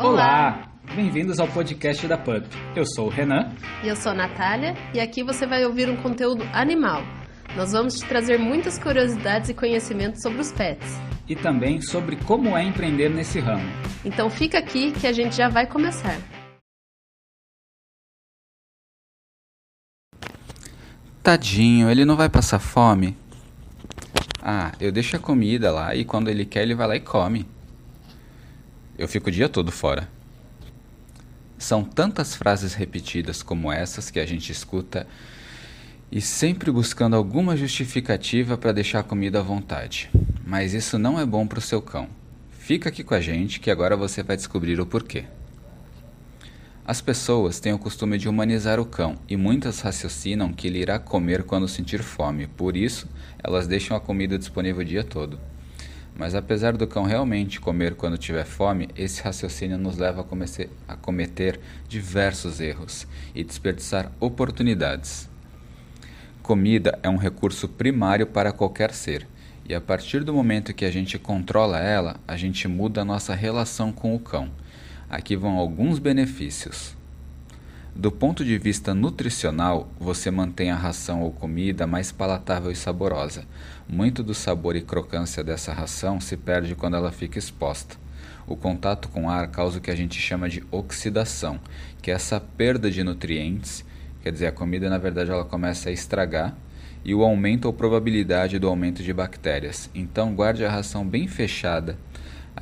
Olá! Bem-vindos ao podcast da PUP. Eu sou o Renan. E eu sou a Natália, e aqui você vai ouvir um conteúdo animal. Nós vamos te trazer muitas curiosidades e conhecimentos sobre os pets. E também sobre como é empreender nesse ramo. Então fica aqui que a gente já vai começar. Tadinho, ele não vai passar fome? Ah, eu deixo a comida lá e quando ele quer ele vai lá e come. Eu fico o dia todo fora. São tantas frases repetidas como essas que a gente escuta e sempre buscando alguma justificativa para deixar a comida à vontade. Mas isso não é bom para o seu cão. Fica aqui com a gente que agora você vai descobrir o porquê. As pessoas têm o costume de humanizar o cão e muitas raciocinam que ele irá comer quando sentir fome, por isso elas deixam a comida disponível o dia todo. Mas apesar do cão realmente comer quando tiver fome, esse raciocínio nos leva a, a cometer diversos erros e desperdiçar oportunidades. Comida é um recurso primário para qualquer ser, e a partir do momento que a gente controla ela, a gente muda a nossa relação com o cão. Aqui vão alguns benefícios. Do ponto de vista nutricional, você mantém a ração ou comida mais palatável e saborosa. Muito do sabor e crocância dessa ração se perde quando ela fica exposta. O contato com ar causa o que a gente chama de oxidação, que é essa perda de nutrientes, quer dizer, a comida na verdade ela começa a estragar, e o aumento ou probabilidade do aumento de bactérias. Então guarde a ração bem fechada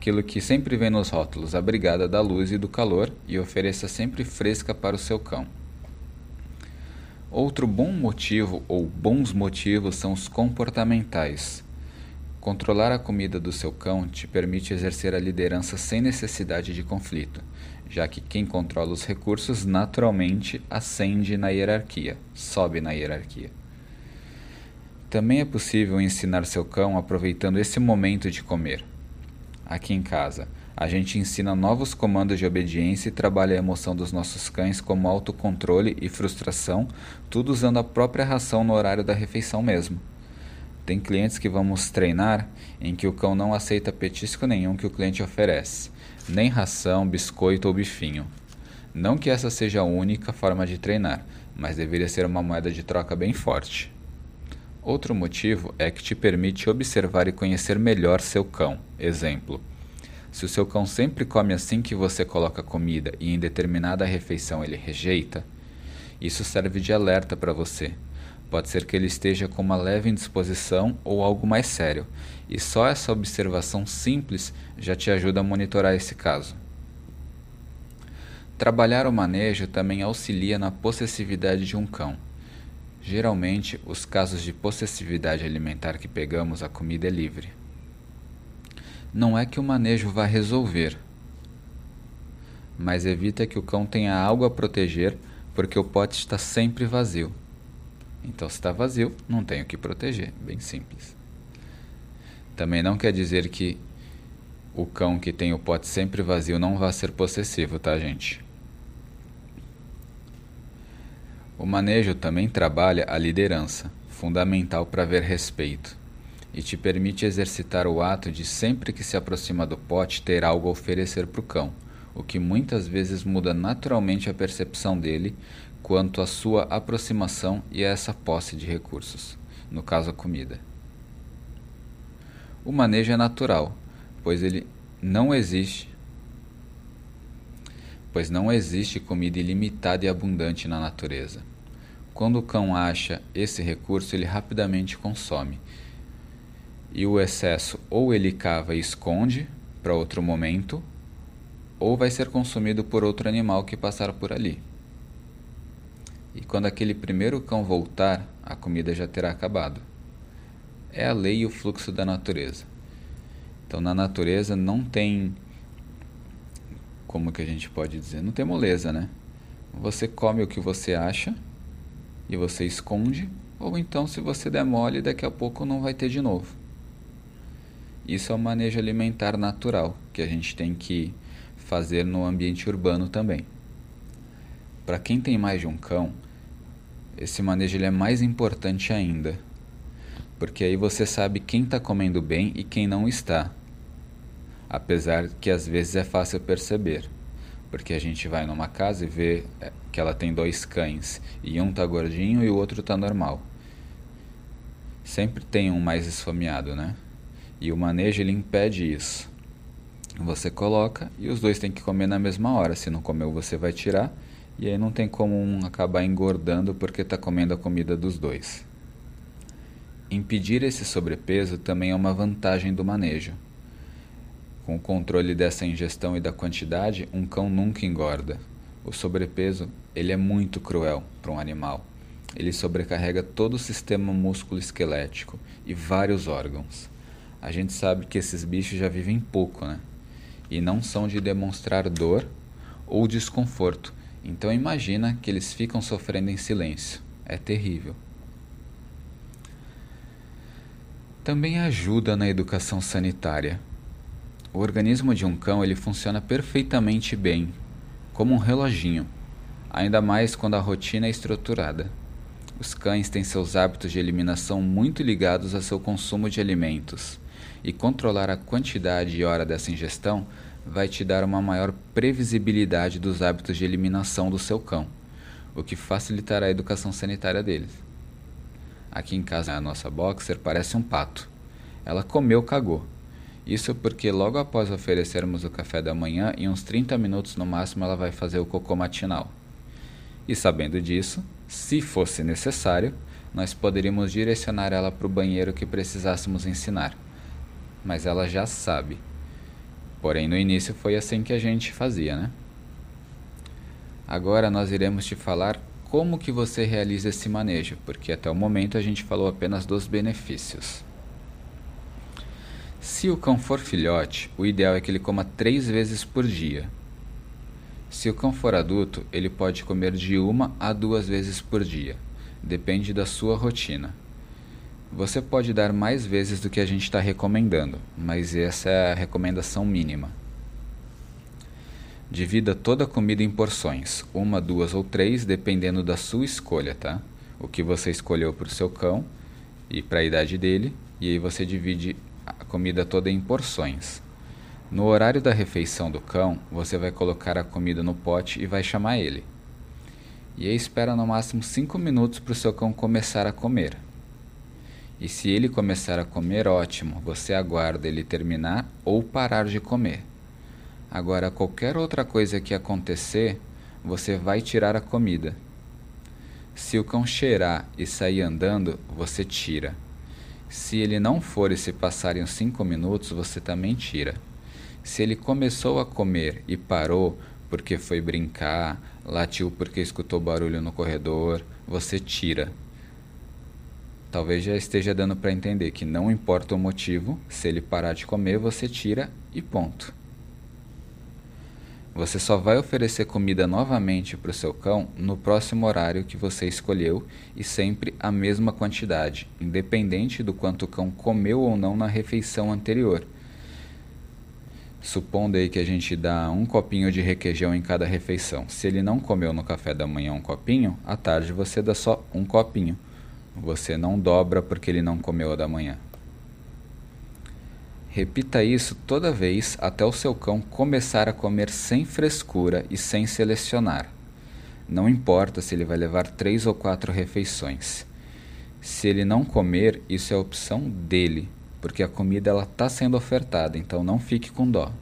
aquilo que sempre vem nos rótulos, abrigada da luz e do calor, e ofereça sempre fresca para o seu cão. Outro bom motivo ou bons motivos são os comportamentais. Controlar a comida do seu cão te permite exercer a liderança sem necessidade de conflito, já que quem controla os recursos naturalmente ascende na hierarquia, sobe na hierarquia. Também é possível ensinar seu cão aproveitando esse momento de comer. Aqui em casa, a gente ensina novos comandos de obediência e trabalha a emoção dos nossos cães como autocontrole e frustração, tudo usando a própria ração no horário da refeição mesmo. Tem clientes que vamos treinar em que o cão não aceita petisco nenhum que o cliente oferece, nem ração, biscoito ou bifinho. Não que essa seja a única forma de treinar, mas deveria ser uma moeda de troca bem forte. Outro motivo é que te permite observar e conhecer melhor seu cão. Exemplo: se o seu cão sempre come assim que você coloca comida e em determinada refeição ele rejeita, isso serve de alerta para você. Pode ser que ele esteja com uma leve indisposição ou algo mais sério, e só essa observação simples já te ajuda a monitorar esse caso. Trabalhar o manejo também auxilia na possessividade de um cão. Geralmente, os casos de possessividade alimentar que pegamos, a comida é livre. Não é que o manejo vá resolver, mas evita que o cão tenha algo a proteger, porque o pote está sempre vazio. Então, se está vazio, não tem o que proteger. Bem simples. Também não quer dizer que o cão que tem o pote sempre vazio não vá ser possessivo, tá, gente? O manejo também trabalha a liderança, fundamental para ver respeito, e te permite exercitar o ato de sempre que se aproxima do pote ter algo a oferecer para o cão, o que muitas vezes muda naturalmente a percepção dele quanto à sua aproximação e a essa posse de recursos, no caso a comida. O manejo é natural, pois ele não existe pois não existe comida ilimitada e abundante na natureza. Quando o cão acha esse recurso, ele rapidamente consome. E o excesso ou ele cava e esconde para outro momento, ou vai ser consumido por outro animal que passar por ali. E quando aquele primeiro cão voltar, a comida já terá acabado. É a lei e o fluxo da natureza. Então, na natureza não tem como que a gente pode dizer? Não tem moleza, né? Você come o que você acha e você esconde, ou então se você der mole, daqui a pouco não vai ter de novo. Isso é o manejo alimentar natural que a gente tem que fazer no ambiente urbano também. Para quem tem mais de um cão, esse manejo ele é mais importante ainda, porque aí você sabe quem está comendo bem e quem não está apesar que às vezes é fácil perceber. porque a gente vai numa casa e vê é, que ela tem dois cães e um tá gordinho e o outro tá normal. Sempre tem um mais esfomeado, né? E o manejo ele impede isso. Você coloca e os dois têm que comer na mesma hora. Se não comeu, você vai tirar. E aí não tem como um acabar engordando porque está comendo a comida dos dois. Impedir esse sobrepeso também é uma vantagem do manejo. Com o controle dessa ingestão e da quantidade, um cão nunca engorda. O sobrepeso, ele é muito cruel para um animal. Ele sobrecarrega todo o sistema músculo-esquelético e vários órgãos. A gente sabe que esses bichos já vivem pouco, né? E não são de demonstrar dor ou desconforto. Então imagina que eles ficam sofrendo em silêncio. É terrível. Também ajuda na educação sanitária. O organismo de um cão ele funciona perfeitamente bem, como um reloginho, ainda mais quando a rotina é estruturada. Os cães têm seus hábitos de eliminação muito ligados a seu consumo de alimentos, e controlar a quantidade e hora dessa ingestão vai te dar uma maior previsibilidade dos hábitos de eliminação do seu cão, o que facilitará a educação sanitária deles. Aqui em casa, a nossa boxer parece um pato. Ela comeu, cagou. Isso porque logo após oferecermos o café da manhã, em uns 30 minutos no máximo, ela vai fazer o cocô matinal. E sabendo disso, se fosse necessário, nós poderíamos direcionar ela para o banheiro que precisássemos ensinar. Mas ela já sabe. Porém, no início foi assim que a gente fazia, né? Agora nós iremos te falar como que você realiza esse manejo, porque até o momento a gente falou apenas dos benefícios. Se o cão for filhote, o ideal é que ele coma três vezes por dia, se o cão for adulto, ele pode comer de uma a duas vezes por dia. Depende da sua rotina. Você pode dar mais vezes do que a gente está recomendando, mas essa é a recomendação mínima. Divida toda a comida em porções, uma, duas ou três, dependendo da sua escolha, tá? O que você escolheu para o seu cão e para a idade dele, e aí você divide a comida toda em porções. No horário da refeição do cão, você vai colocar a comida no pote e vai chamar ele. E aí espera no máximo 5 minutos para o seu cão começar a comer. E se ele começar a comer, ótimo, você aguarda ele terminar ou parar de comer. Agora, qualquer outra coisa que acontecer, você vai tirar a comida. Se o cão cheirar e sair andando, você tira. Se ele não for e se passarem os 5 minutos, você também tira. Se ele começou a comer e parou porque foi brincar, latiu porque escutou barulho no corredor, você tira. Talvez já esteja dando para entender que não importa o motivo, se ele parar de comer, você tira e ponto. Você só vai oferecer comida novamente para o seu cão no próximo horário que você escolheu e sempre a mesma quantidade, independente do quanto o cão comeu ou não na refeição anterior Supondo aí que a gente dá um copinho de requeijão em cada refeição. Se ele não comeu no café da manhã um copinho, à tarde você dá só um copinho. Você não dobra porque ele não comeu da manhã. Repita isso toda vez até o seu cão começar a comer sem frescura e sem selecionar. Não importa se ele vai levar três ou quatro refeições. Se ele não comer, isso é opção dele porque a comida ela está sendo ofertada, então não fique com dó.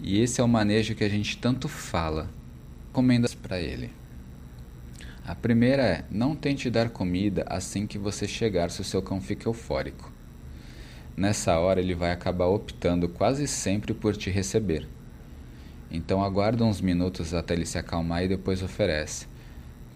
E esse é o manejo que a gente tanto fala. Comendas para ele. A primeira é: não tente dar comida assim que você chegar se o seu cão fica eufórico. Nessa hora ele vai acabar optando quase sempre por te receber. Então aguarda uns minutos até ele se acalmar e depois oferece.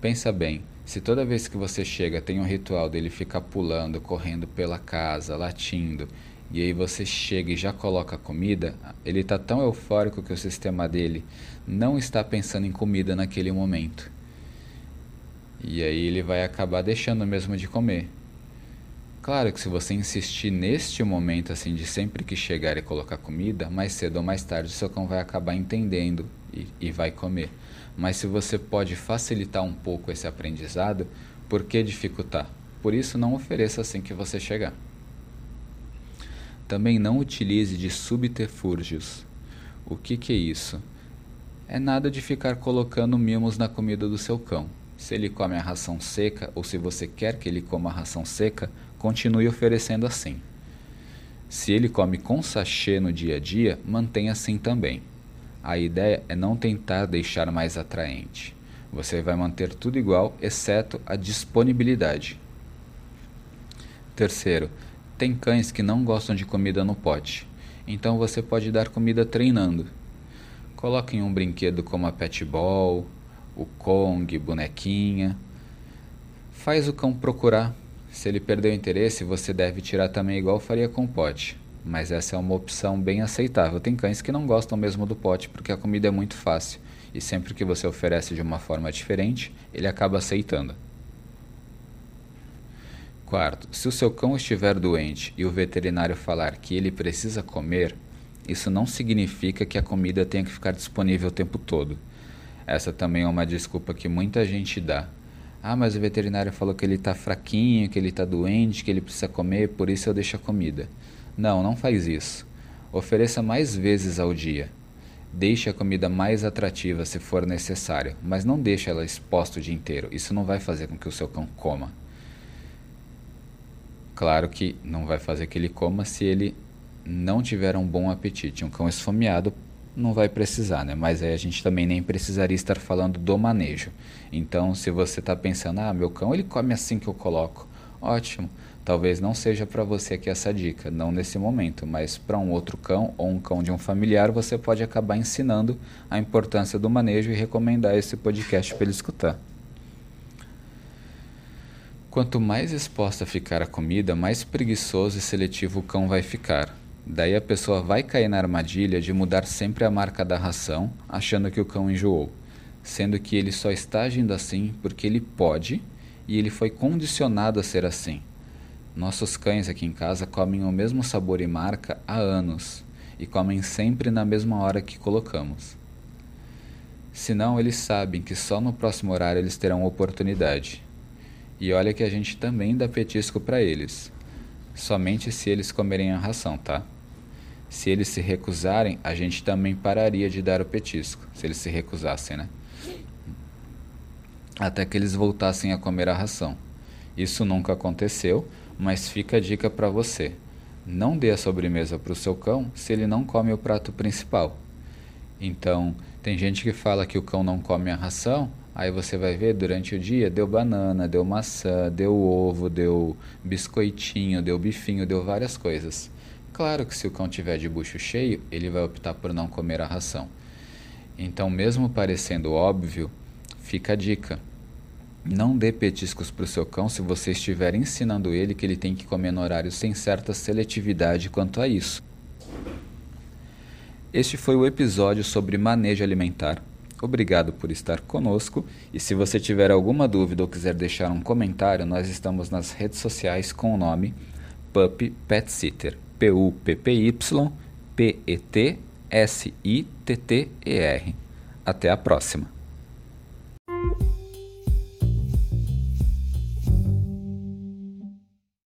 Pensa bem, se toda vez que você chega tem um ritual dele ficar pulando, correndo pela casa, latindo, e aí você chega e já coloca comida, ele está tão eufórico que o sistema dele não está pensando em comida naquele momento. E aí ele vai acabar deixando mesmo de comer. Claro que se você insistir neste momento assim de sempre que chegar e colocar comida, mais cedo ou mais tarde seu cão vai acabar entendendo e, e vai comer. Mas se você pode facilitar um pouco esse aprendizado, por que dificultar? Por isso, não ofereça assim que você chegar. Também não utilize de subterfúgios. O que, que é isso? É nada de ficar colocando mimos na comida do seu cão. Se ele come a ração seca ou se você quer que ele coma a ração seca, continue oferecendo assim. Se ele come com sachê no dia a dia, mantenha assim também. A ideia é não tentar deixar mais atraente. Você vai manter tudo igual, exceto a disponibilidade. Terceiro, tem cães que não gostam de comida no pote, então você pode dar comida treinando. Coloque em um brinquedo como a pet ball, o Kong, bonequinha. Faz o cão procurar. Se ele perder o interesse, você deve tirar também igual faria com o pote. Mas essa é uma opção bem aceitável. Tem cães que não gostam mesmo do pote porque a comida é muito fácil. E sempre que você oferece de uma forma diferente, ele acaba aceitando. Quarto, se o seu cão estiver doente e o veterinário falar que ele precisa comer, isso não significa que a comida tenha que ficar disponível o tempo todo. Essa também é uma desculpa que muita gente dá. Ah, mas o veterinário falou que ele está fraquinho, que ele está doente, que ele precisa comer, por isso eu deixo a comida. Não, não faz isso. Ofereça mais vezes ao dia. Deixe a comida mais atrativa se for necessário, mas não deixe ela exposta o dia inteiro. Isso não vai fazer com que o seu cão coma. Claro que não vai fazer que ele coma se ele não tiver um bom apetite. Um cão esfomeado não vai precisar, né? Mas aí a gente também nem precisaria estar falando do manejo. Então, se você está pensando, ah, meu cão ele come assim que eu coloco, ótimo. Talvez não seja para você aqui essa dica, não nesse momento, mas para um outro cão ou um cão de um familiar, você pode acabar ensinando a importância do manejo e recomendar esse podcast para ele escutar. Quanto mais exposta ficar a comida, mais preguiçoso e seletivo o cão vai ficar. Daí a pessoa vai cair na armadilha de mudar sempre a marca da ração, achando que o cão enjoou, sendo que ele só está agindo assim porque ele pode e ele foi condicionado a ser assim. Nossos cães aqui em casa comem o mesmo sabor e marca há anos e comem sempre na mesma hora que colocamos. Senão, eles sabem que só no próximo horário eles terão oportunidade. E olha que a gente também dá petisco para eles. Somente se eles comerem a ração, tá? Se eles se recusarem, a gente também pararia de dar o petisco. Se eles se recusassem, né? Até que eles voltassem a comer a ração. Isso nunca aconteceu, mas fica a dica para você. Não dê a sobremesa para o seu cão se ele não come o prato principal. Então, tem gente que fala que o cão não come a ração, aí você vai ver durante o dia deu banana, deu maçã, deu ovo, deu biscoitinho, deu bifinho, deu várias coisas. Claro que se o cão tiver de bucho cheio, ele vai optar por não comer a ração. Então, mesmo parecendo óbvio, fica a dica não dê petiscos para o seu cão se você estiver ensinando ele que ele tem que comer no horário sem certa seletividade quanto a isso. Este foi o episódio sobre manejo alimentar. Obrigado por estar conosco e se você tiver alguma dúvida ou quiser deixar um comentário, nós estamos nas redes sociais com o nome Pup Pet Sitter. P-U-P-P-Y P-E-T-S-I-T-T-E-R. Até a próxima!